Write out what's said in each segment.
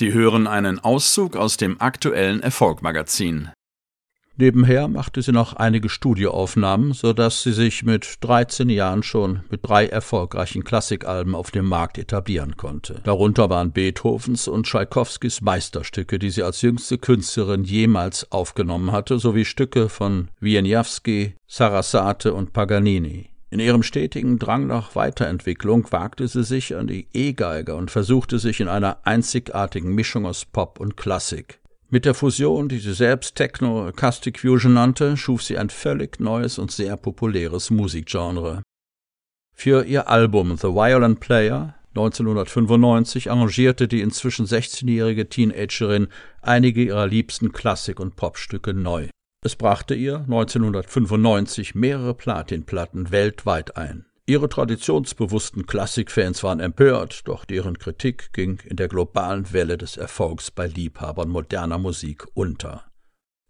Sie hören einen Auszug aus dem aktuellen Erfolgmagazin. Nebenher machte sie noch einige Studioaufnahmen, so dass sie sich mit 13 Jahren schon mit drei erfolgreichen Klassikalben auf dem Markt etablieren konnte. Darunter waren Beethovens und Tschaikowskis Meisterstücke, die sie als jüngste Künstlerin jemals aufgenommen hatte, sowie Stücke von Wieniawski, Sarasate und Paganini. In ihrem stetigen Drang nach Weiterentwicklung wagte sie sich an die E-Geige und versuchte sich in einer einzigartigen Mischung aus Pop und Klassik. Mit der Fusion, die sie selbst Techno Acoustic Fusion nannte, schuf sie ein völlig neues und sehr populäres Musikgenre. Für ihr Album The Violin Player 1995 arrangierte die inzwischen 16-jährige Teenagerin einige ihrer liebsten Klassik- und Popstücke neu. Es brachte ihr 1995 mehrere Platinplatten weltweit ein. Ihre traditionsbewussten Klassikfans waren empört, doch deren Kritik ging in der globalen Welle des Erfolgs bei Liebhabern moderner Musik unter.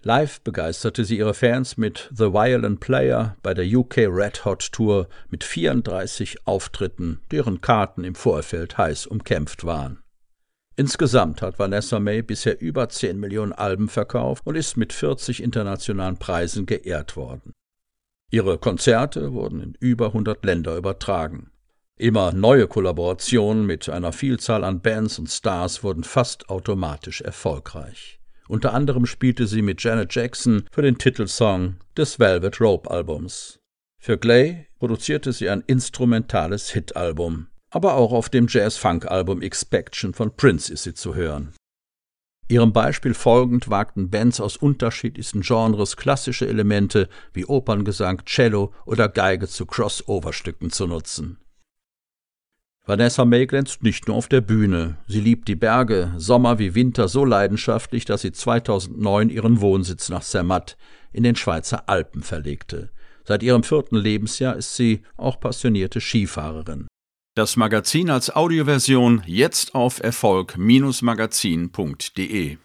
Live begeisterte sie ihre Fans mit The Violin Player bei der UK Red Hot Tour mit 34 Auftritten, deren Karten im Vorfeld heiß umkämpft waren. Insgesamt hat Vanessa May bisher über 10 Millionen Alben verkauft und ist mit 40 internationalen Preisen geehrt worden. Ihre Konzerte wurden in über 100 Länder übertragen. Immer neue Kollaborationen mit einer Vielzahl an Bands und Stars wurden fast automatisch erfolgreich. Unter anderem spielte sie mit Janet Jackson für den Titelsong des Velvet Rope Albums. Für Glay produzierte sie ein instrumentales Hitalbum aber auch auf dem Jazz-Funk-Album Expection von Prince ist sie zu hören. Ihrem Beispiel folgend wagten Bands aus unterschiedlichsten Genres klassische Elemente wie Operngesang, Cello oder Geige zu Crossover-Stücken zu nutzen. Vanessa May glänzt nicht nur auf der Bühne. Sie liebt die Berge, Sommer wie Winter so leidenschaftlich, dass sie 2009 ihren Wohnsitz nach Zermatt in den Schweizer Alpen verlegte. Seit ihrem vierten Lebensjahr ist sie auch passionierte Skifahrerin. Das Magazin als Audioversion jetzt auf Erfolg-magazin.de